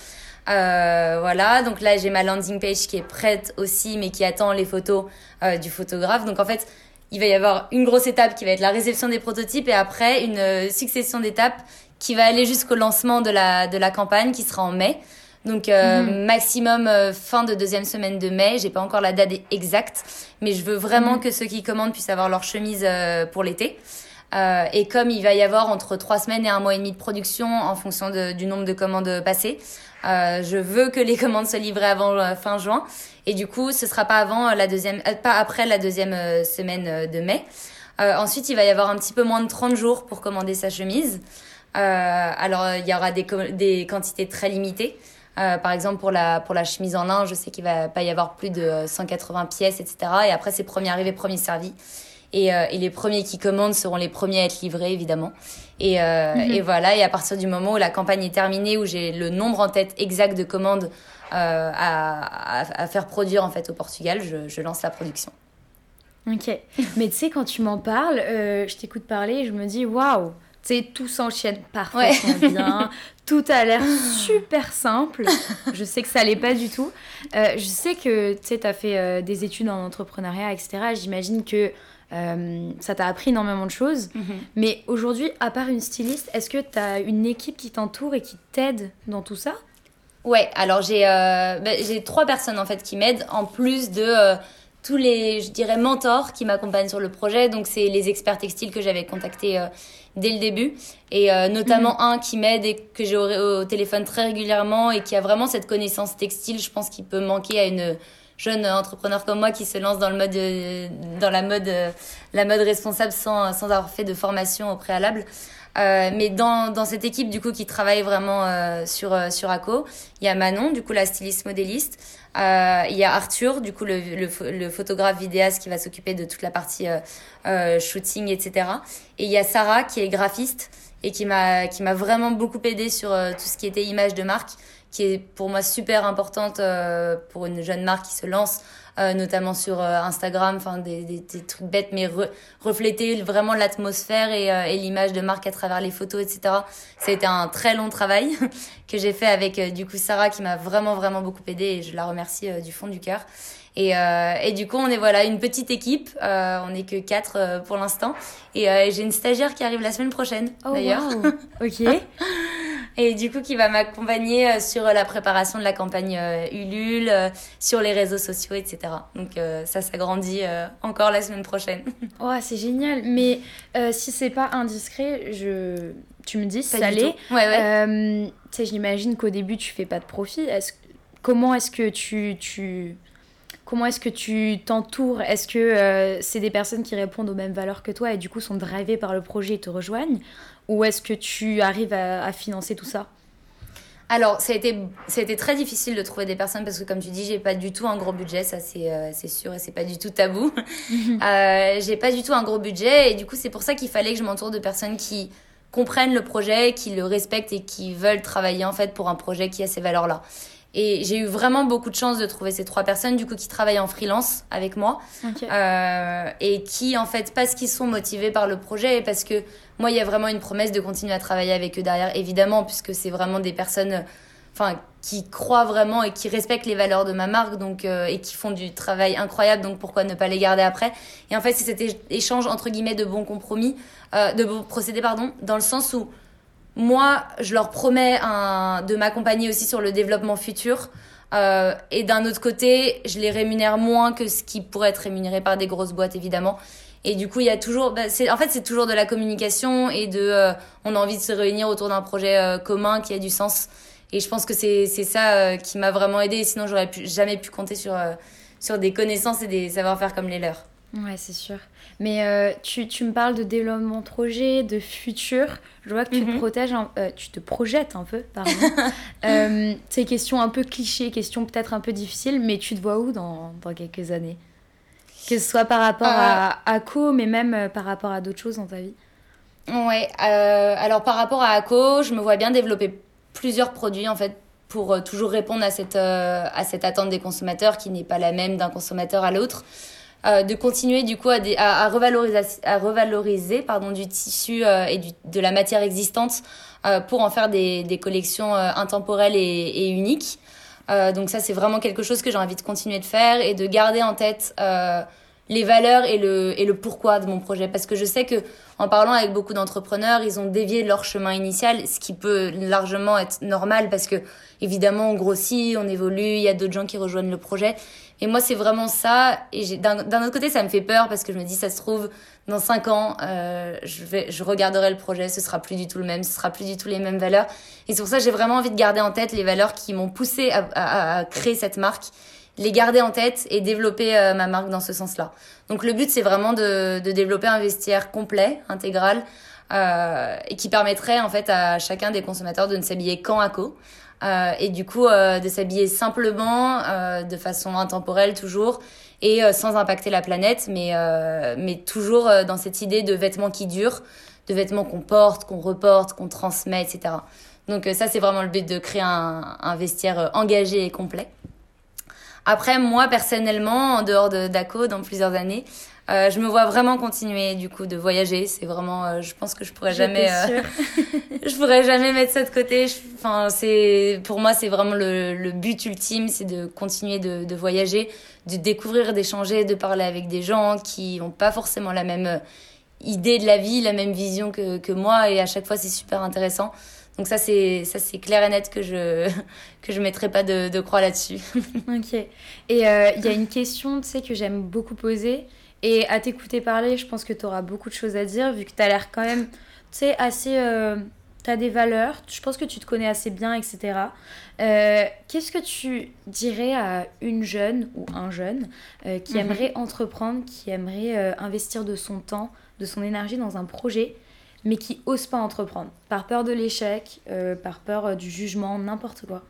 Euh, voilà, donc là j'ai ma landing page qui est prête aussi, mais qui attend les photos euh, du photographe. Donc en fait, il va y avoir une grosse étape qui va être la réception des prototypes et après une euh, succession d'étapes qui va aller jusqu'au lancement de la, de la campagne qui sera en mai. Donc euh, maximum euh, fin de deuxième semaine de mai. J'ai pas encore la date exacte, mais je veux vraiment que ceux qui commandent puissent avoir leur chemise euh, pour l'été. Euh, et comme il va y avoir entre trois semaines et un mois et demi de production en fonction de- du nombre de commandes passées, euh, je veux que les commandes soient livrées avant euh, fin juin. Et du coup, ce sera pas avant euh, la deuxième, euh, pas après la deuxième semaine de mai. Ensuite, il va y avoir un petit peu moins de 30 jours pour commander sa chemise. Alors, il y aura des, des quantités très limitées. Euh, par exemple, pour la, pour la chemise en lin, je sais qu'il va pas y avoir plus de euh, 180 pièces, etc. Et après, c'est premier arrivé, premier servi. Et, euh, et les premiers qui commandent seront les premiers à être livrés, évidemment. Et, euh, et voilà, et à partir du moment où la campagne est terminée, où j'ai le nombre en tête exact de commandes euh, à, à, à faire produire en fait au Portugal, je, je lance la production. Ok. Mais tu sais, quand tu m'en parles, je t'écoute parler et je me dis waouh, tu sais, tout s'enchaîne parfaitement bien. Tout a l'air super simple. Je sais que ça l'est pas du tout. Euh, je sais que tu as fait euh, des études en entrepreneuriat, etc. J'imagine que euh, ça t'a appris énormément de choses. Mais aujourd'hui, à part une styliste, est-ce que tu as une équipe qui t'entoure et qui t'aide dans tout ça? Ouais, alors j'ai euh, bah, j'ai trois personnes en fait qui m'aident en plus de euh, tous les, je dirais, mentors qui m'accompagnent sur le projet. Donc, c'est les experts textiles que j'avais contactés dès le début. Et notamment mhm. un qui m'aide et que j'ai au, téléphone très régulièrement et qui a vraiment cette connaissance textile. Je pense qu'il peut manquer à une jeune entrepreneur comme moi qui se lance dans le mode dans la mode la mode responsable sans sans avoir fait de formation au préalable. Euh, mais dans, dans cette équipe du coup qui travaille vraiment euh, sur euh, sur ACO, il y a Manon du coup la styliste modéliste, euh, il y a Arthur du coup le, le, le photographe vidéaste qui va s'occuper de toute la partie shooting etc. Et il y a Sarah qui est graphiste et qui m'a qui m'a vraiment beaucoup aidé sur tout ce qui était image de marque qui est pour moi super importante pour une jeune marque qui se lance euh, notamment sur euh, Instagram, enfin des, des, des, trucs bêtes, mais refléter vraiment l'atmosphère et, euh, et l'image de marque à travers les photos, etc. Ça a été un très long travail que j'ai fait avec du coup Sarah qui m'a vraiment vraiment beaucoup aidé et je la remercie du fond du cœur. Et, euh, et, du coup, on est voilà une petite équipe. Euh, on n'est que quatre pour l'instant. Et j'ai une stagiaire qui arrive la semaine prochaine, oh, d'ailleurs. ok. Et du coup qui va m'accompagner euh, sur la préparation de la campagne euh, Ulule, euh, sur les réseaux sociaux, etc. Donc ça, ça grandit encore la semaine prochaine. Oh, c'est génial. Mais si c'est pas indiscret, je... tu me dis, ça l'est. Ouais, ouais. tu sais, j'imagine qu'au début, tu fais pas de profit. Est Comment est-ce que tu... tu... Comment est-ce que tu t'entoures? Est-ce que c'est des personnes qui répondent aux mêmes valeurs que toi et du coup sont drivées par le projet et te rejoignent? Ou est-ce que tu arrives à, financer tout ça alors, ça a, été, ça a été très difficile de trouver des personnes parce que, comme tu dis, j'ai pas du tout un gros budget, ça c'est euh, sûr et c'est pas du tout tabou. euh, j'ai pas du tout un gros budget et du coup, c'est pour ça qu'il fallait que je m'entoure de personnes qui comprennent le projet, qui le respectent et qui veulent travailler en fait pour un projet qui a ces valeurs-là. Et j'ai eu vraiment beaucoup de chance de trouver ces trois personnes, du coup, qui travaillent en freelance avec moi. Euh, et qui, en fait, parce qu'ils sont motivés par le projet et parce que moi, il y a vraiment une promesse de continuer à travailler avec eux derrière, évidemment, puisque c'est vraiment des personnes enfin, qui croient vraiment et qui respectent les valeurs de ma marque donc, euh, et qui font du travail incroyable. Donc, pourquoi ne pas les garder après? Et en fait, c'est cet échange, entre guillemets, de bons compromis, euh, de bons procédés, pardon, dans le sens où moi, je leur promets de m'accompagner aussi sur le développement futur. Euh, et d'un autre côté, je les rémunère moins que ce qui pourrait être rémunéré par des grosses boîtes, évidemment. Et du coup, il y a toujours, bah, en fait, c'est toujours de la communication et de, euh, on a envie de se réunir autour d'un projet euh, commun qui a du sens. Et je pense que c'est ça qui m'a vraiment aidé. Sinon, j'aurais jamais pu compter sur, sur des connaissances et des savoir-faire comme les leurs. Ouais, c'est sûr. Mais euh, tu, tu, me parles de développement de projet, de futur. Je vois que tu, te, mhm. protèges euh, tu te projettes un peu, pardon. euh, c'est question un peu cliché, question peut-être un peu difficile, mais tu te vois où dans, dans quelques années? Que ce soit par rapport à, euh. à Co, mais même par rapport à d'autres choses dans ta vie? Ouais, alors par rapport à ACO, je me vois bien développer plusieurs produits en fait pour toujours répondre à cette, à cette attente des consommateurs qui n'est pas la même d'un consommateur à l'autre. Euh, de continuer du coup à, à, revaloriser, à revaloriser pardon, du tissu euh, et du, de la matière existante euh, pour en faire des, des collections intemporelles et, et uniques. donc ça c'est vraiment quelque chose que j'ai envie de continuer de faire et de garder en tête les valeurs et le, et le pourquoi de mon projet. Parce que je sais que en parlant avec beaucoup d'entrepreneurs, ils ont dévié leur chemin initial, ce qui peut largement être normal parce que évidemment on grossit, on évolue, il y a d'autres gens qui rejoignent le projet. Et moi c'est vraiment ça. Et d'un autre côté ça me fait peur parce que je me dis ça se trouve dans cinq ans euh, je vais je regarderai le projet, ce sera plus du tout le même, ce sera plus du tout les mêmes valeurs. Et c'est pour ça j'ai vraiment envie de garder en tête les valeurs qui m'ont poussé à, à, à créer cette marque les garder en tête et développer euh, ma marque dans ce sens-là. Donc le but, c'est vraiment de, de, développer un vestiaire complet, intégral, euh, et qui permettrait en fait à chacun des consommateurs de ne s'habiller qu'en ACO. Euh, et du coup euh, de s'habiller simplement, euh, de façon intemporelle toujours, et sans impacter la planète, mais, mais toujours dans cette idée de vêtements qui durent, de vêtements qu'on porte, qu'on reporte, qu'on transmet, etc. Donc ça, c'est vraiment le but de créer un, un vestiaire engagé et complet. Après, moi, personnellement, en dehors de d'ACO, dans plusieurs années, euh, je me vois vraiment continuer du coup de voyager. C'est vraiment, euh, je pense que je pourrais jamais, euh, je pourrais jamais mettre ça de côté. Enfin, c'est pour moi, c'est vraiment le, le, but ultime, c'est de continuer de, de, voyager, de découvrir, d'échanger, de parler avec des gens qui n'ont pas forcément la même idée de la vie, la même vision que, que moi, et à chaque fois, c'est super intéressant. Donc ça, c'est ça c'est clair et net que je que je mettrai pas de, de croix là-dessus. ok. Et il y a une question, tu sais, que j'aime beaucoup poser. Et à t'écouter parler, je pense que tu auras beaucoup de choses à dire, vu que tu as l'air quand même, tu sais, assez... Euh, tu as des valeurs, je pense que tu te connais assez bien, etc. Euh, qu'est-ce que tu dirais à une jeune ou un jeune qui mhm. aimerait entreprendre, qui aimerait investir de son temps, de son énergie dans un projet mais qui osent pas entreprendre, par peur de l'échec, euh, par peur euh, du jugement, n'importe quoi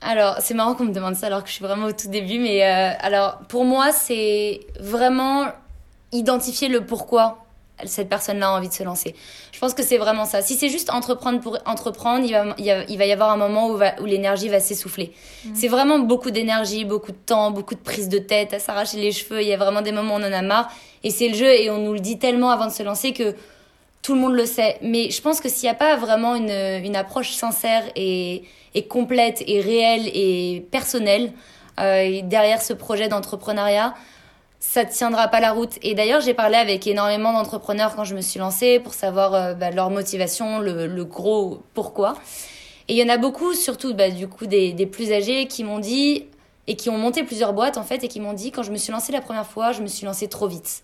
alors, c'est marrant qu'on me demande ça alors que je suis vraiment au tout début, mais euh, alors pour moi, c'est vraiment identifier le pourquoi cette personne-là a envie de se lancer. Je pense que c'est vraiment ça. Si c'est juste entreprendre pour entreprendre, il va, il va y avoir un moment où, où l'énergie va s'essouffler. Mmh. C'est vraiment beaucoup d'énergie, beaucoup de temps, beaucoup de prise de tête, à s'arracher les cheveux. Il y a vraiment des moments où on en a marre. Et c'est le jeu et on nous le dit tellement avant de se lancer que tout le monde le sait. Mais je pense que s'il n'y a pas vraiment une, une approche sincère et, et, complète et réelle et personnelle euh, derrière ce projet d'entrepreneuriat, ça ne tiendra pas la route. Et d'ailleurs, j'ai parlé avec énormément d'entrepreneurs quand je me suis lancée pour savoir euh, bah, leur motivation, le, le, gros pourquoi. Et il y en a beaucoup, surtout bah, du coup des, des plus âgés, qui m'ont dit et qui ont monté plusieurs boîtes en fait et qui m'ont dit quand je me suis lancée la première fois, je me suis lancée trop vite.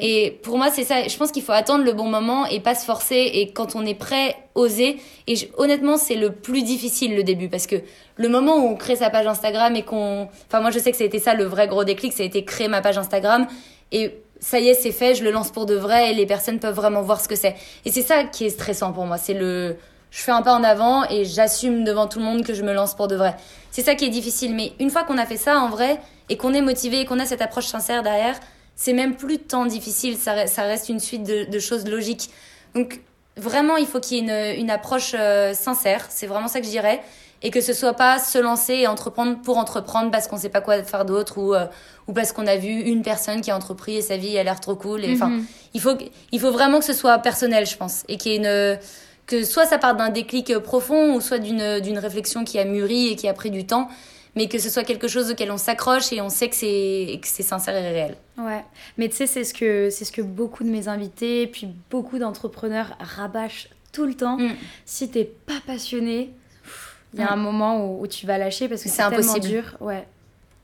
Et pour moi, c'est ça. Je pense qu'il faut attendre le bon moment et pas se forcer. Et quand on est prêt, oser. Et honnêtement, c'est le plus difficile le début parce que le moment où on crée sa page Instagram et qu'on. Enfin, moi, je sais que été ça le vrai gros déclic. Ça a été créer ma page Instagram. Et ça y est, c'est fait, je le lance pour de vrai et les personnes peuvent vraiment voir ce que c'est. Et c'est ça qui est stressant pour moi. C'est le. Je fais un pas en avant et j'assume devant tout le monde que je me lance pour de vrai. C'est ça qui est difficile. Mais une fois qu'on a fait ça en vrai et qu'on est motivé et qu'on a cette approche sincère derrière, c'est même plus tant difficile, ça, reste une suite de, choses logiques. Donc vraiment, il faut qu'il y ait une, une approche euh, sincère, c'est vraiment ça que je dirais, et que ce soit pas se lancer et entreprendre pour entreprendre parce qu'on sait pas quoi faire d'autre ou, euh, ou parce qu'on a vu une personne qui a entrepris et sa vie a l'air trop cool. Mhm. il, faut, il faut vraiment que ce soit personnel, je pense, et qu'il y ait une que soit ça part d'un déclic profond ou soit d'une réflexion qui a mûri et qui a pris du temps mais que ce soit quelque chose auquel on s'accroche et on sait que c'est c'est sincère et réel. Ouais, mais tu sais c'est ce que c'est ce que beaucoup de mes invités puis beaucoup d'entrepreneurs rabâchent tout le temps. Mm. Si t'es pas passionné, il y a mm. un moment où, tu vas lâcher parce que c'est tellement dur. Ouais.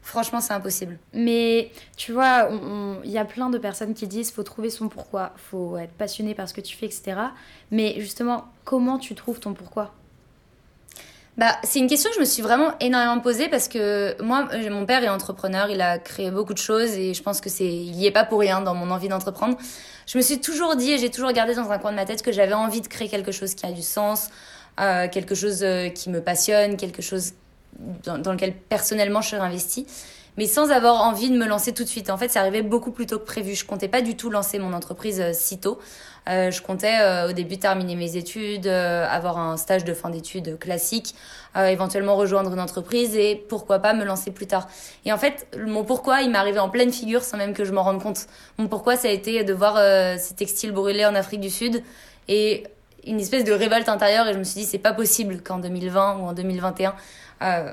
Franchement, c'est impossible. Mais tu vois, il y a plein de personnes qui disent faut trouver son pourquoi, faut être passionné par ce que tu fais, etc. Mais justement, comment tu trouves ton pourquoi? Bah, c'est une question que je me suis vraiment énormément posée parce que moi, euh, mon père est entrepreneur, il a créé beaucoup de choses et je pense que c'est, il y est pas pour rien dans mon envie d'entreprendre. Je me suis toujours dit et j'ai toujours gardé dans un coin de ma tête que j'avais envie de créer quelque chose qui a du sens, euh, quelque chose euh, qui me passionne, quelque chose dans, dans, lequel personnellement je serais investie, mais sans avoir envie de me lancer tout de suite. En fait, c'est arrivé beaucoup plus tôt que prévu. Je comptais pas du tout lancer mon entreprise si tôt. Euh, je comptais euh, au début terminer mes études, euh, avoir un stage de fin d'études classique, éventuellement rejoindre une entreprise et pourquoi pas me lancer plus tard. Et en fait, mon pourquoi, il m'est arrivé en pleine figure sans même que je m'en rende compte. Mon pourquoi, ça a été de voir ces textiles brûlés en Afrique du Sud et une espèce de révolte intérieure et je me suis dit c'est pas possible qu'en 2020 ou en 2021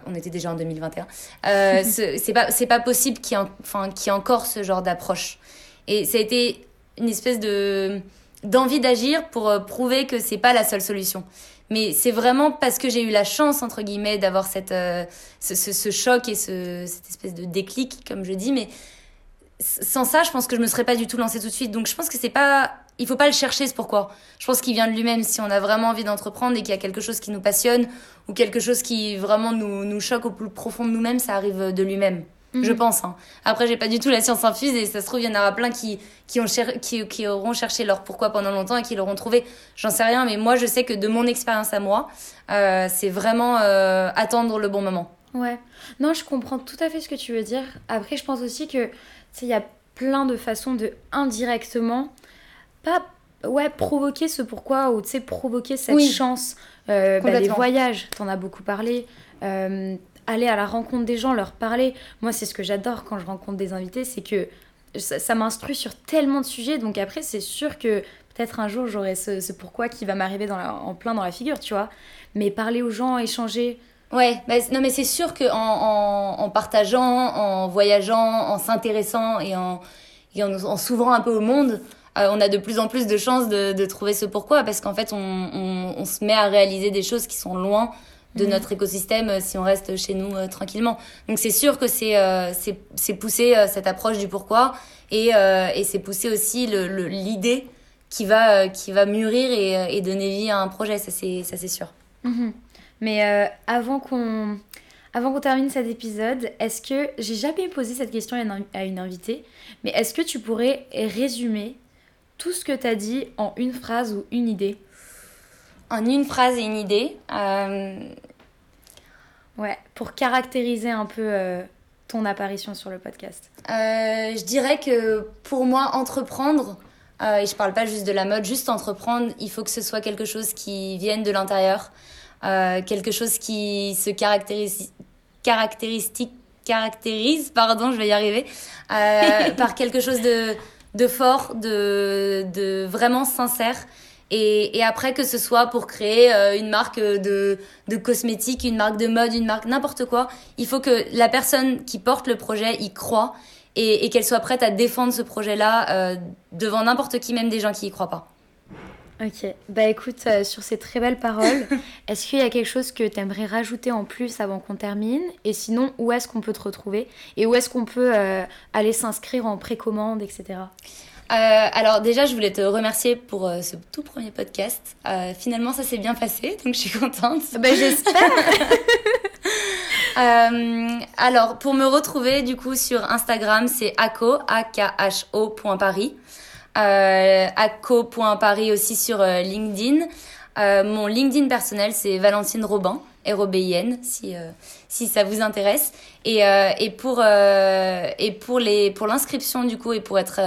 on était déjà en 2021 euh, c'est pas c'est pas possible qu'il y, enfin, qu'il y ait encore ce genre d'approche et ça a été une espèce de d'envie d'agir pour euh, prouver que c'est pas la seule solution. Mais c'est vraiment parce que j'ai eu la chance entre guillemets d'avoir cette euh, ce, ce, choc et ce, cette espèce de déclic comme je dis. Mais sans ça, je pense que je me serais pas du tout lancée tout de suite. Donc je pense que c'est pas il faut pas le chercher ce pourquoi. Je pense qu'il vient de lui-même si on a vraiment envie d'entreprendre et qu'il y a quelque chose qui nous passionne ou quelque chose qui vraiment nous, nous choque au plus profond de nous-mêmes, ça arrive de lui-même. Mhm. Je pense. Hein. Après, j'ai pas du tout la science infuse et ça se trouve, il y en aura plein qui, qui, ont qui, qui auront cherché leur pourquoi pendant longtemps et qui l'auront trouvé. J'en sais rien, mais moi, je sais que de mon expérience à moi, euh, c'est vraiment euh, attendre le bon moment. Ouais. Non, je comprends tout à fait ce que tu veux dire. Après, je pense aussi que, il y a plein de façons de indirectement, pas ouais, provoquer ce pourquoi ou tu sais, provoquer cette chance. Euh, bah, les voyages, t'en as beaucoup parlé. Euh, aller à la rencontre des gens, leur parler. Moi, c'est ce que j'adore quand je rencontre des invités, c'est que ça, m'instruit sur tellement de sujets. Donc après, c'est sûr que peut-être un jour, j'aurai ce, pourquoi qui va m'arriver en plein dans la figure, tu vois. Mais parler aux gens, échanger. Ouais, bah, non mais c'est sûr que en, en, partageant, en voyageant, en s'intéressant et en, en, s'ouvrant un peu au monde, on a de plus en plus de chances de, trouver ce pourquoi parce qu'en fait, on, se met à réaliser des choses qui sont loin de mhm. notre écosystème si on reste chez nous tranquillement. Donc c'est sûr que c'est c'est pousser cette approche du pourquoi et, et c'est pousser aussi l'idée le, qui va qui va mûrir et, et donner vie à un projet, ça c'est ça c'est sûr. Mhm. Mais avant qu'on avant qu'on termine cet épisode, est-ce que j'ai jamais posé cette question à une, invitée, mais est-ce que tu pourrais résumer tout ce que tu as dit en une phrase ou une idée? En une phrase et une idée euh, Ouais, pour caractériser un peu euh, ton apparition sur le podcast. Euh, je dirais que pour moi, entreprendre, et je parle pas juste de la mode, juste entreprendre, il faut que ce soit quelque chose qui vienne de l'intérieur. Quelque chose qui se caractérise, caractéristique, caractérise, pardon, je vais y arriver, par quelque chose de, de fort, de, de vraiment sincère. Et, et, après, que ce soit pour créer euh, une marque de, de cosmétiques, une marque de mode, une marque, n'importe quoi, il faut que la personne qui porte le projet y croit et, et qu'elle soit prête à défendre ce projet-là euh, devant n'importe qui, même des gens qui y croient pas. Ok, bah écoute, euh, sur ces très belles paroles, est-ce qu'il y a quelque chose que tu aimerais rajouter en plus avant qu'on termine? Et sinon, où est-ce qu'on peut te retrouver? Et où est-ce qu'on peut euh, aller s'inscrire en précommande, etc. Euh, alors déjà, je voulais te remercier pour ce tout premier podcast. finalement, ça s'est bien passé, donc je suis contente. Bah, j'espère Alors, pour me retrouver, du coup, sur Instagram, c'est ako, a k h -O euh, ACO.paris aussi sur euh, LinkedIn. Euh, mon LinkedIn personnel, c'est Valentine Robin, R-O-B-I-N, si, si ça vous intéresse. Et, et pour, et pour, l'inscription, du coup, et pour être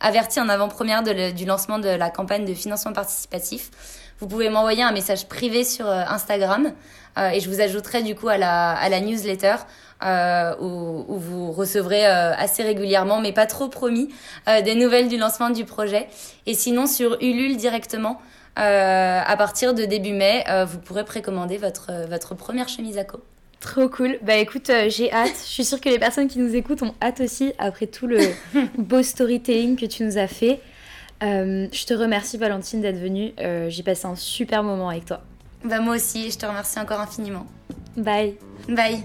averti en avant-première du lancement de la campagne de financement participatif, vous pouvez m'envoyer un message privé sur Instagram et je vous ajouterai, du coup, à la, à la newsletter euh, où, où, vous recevrez euh, assez régulièrement, mais pas trop promis, euh, des nouvelles du lancement du projet. Et sinon, sur Ulule directement, euh, à partir de début mai, vous pourrez précommander votre, votre première chemise à co. Trop cool. Bah écoute, j'ai hâte. Je suis sûre que les personnes qui nous écoutent ont hâte aussi après tout le beau storytelling que tu nous as fait. je te remercie Valentine d'être venue. j'ai passé un super moment avec toi. Bah moi aussi, je te remercie encore infiniment. Bye. Bye.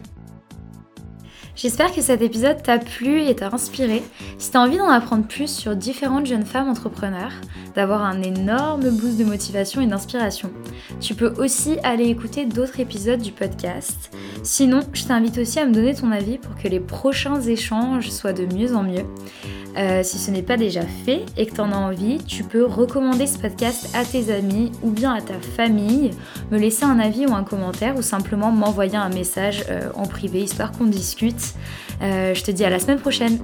J'espère que cet épisode t'a plu et t'a inspiré. Si t'as envie d'en apprendre plus sur différentes jeunes femmes entrepreneurs, d'avoir un énorme boost de motivation et d'inspiration, tu peux aussi aller écouter d'autres épisodes du podcast. Sinon, je t'invite aussi à me donner ton avis pour que les prochains échanges soient de mieux en mieux. Euh, si ce n'est pas déjà fait et que tu en as envie, tu peux recommander ce podcast à tes amis ou bien à ta famille, me laisser un avis ou un commentaire ou simplement m'envoyer un message euh, en privé histoire qu'on discute. Euh, je te dis à la semaine prochaine.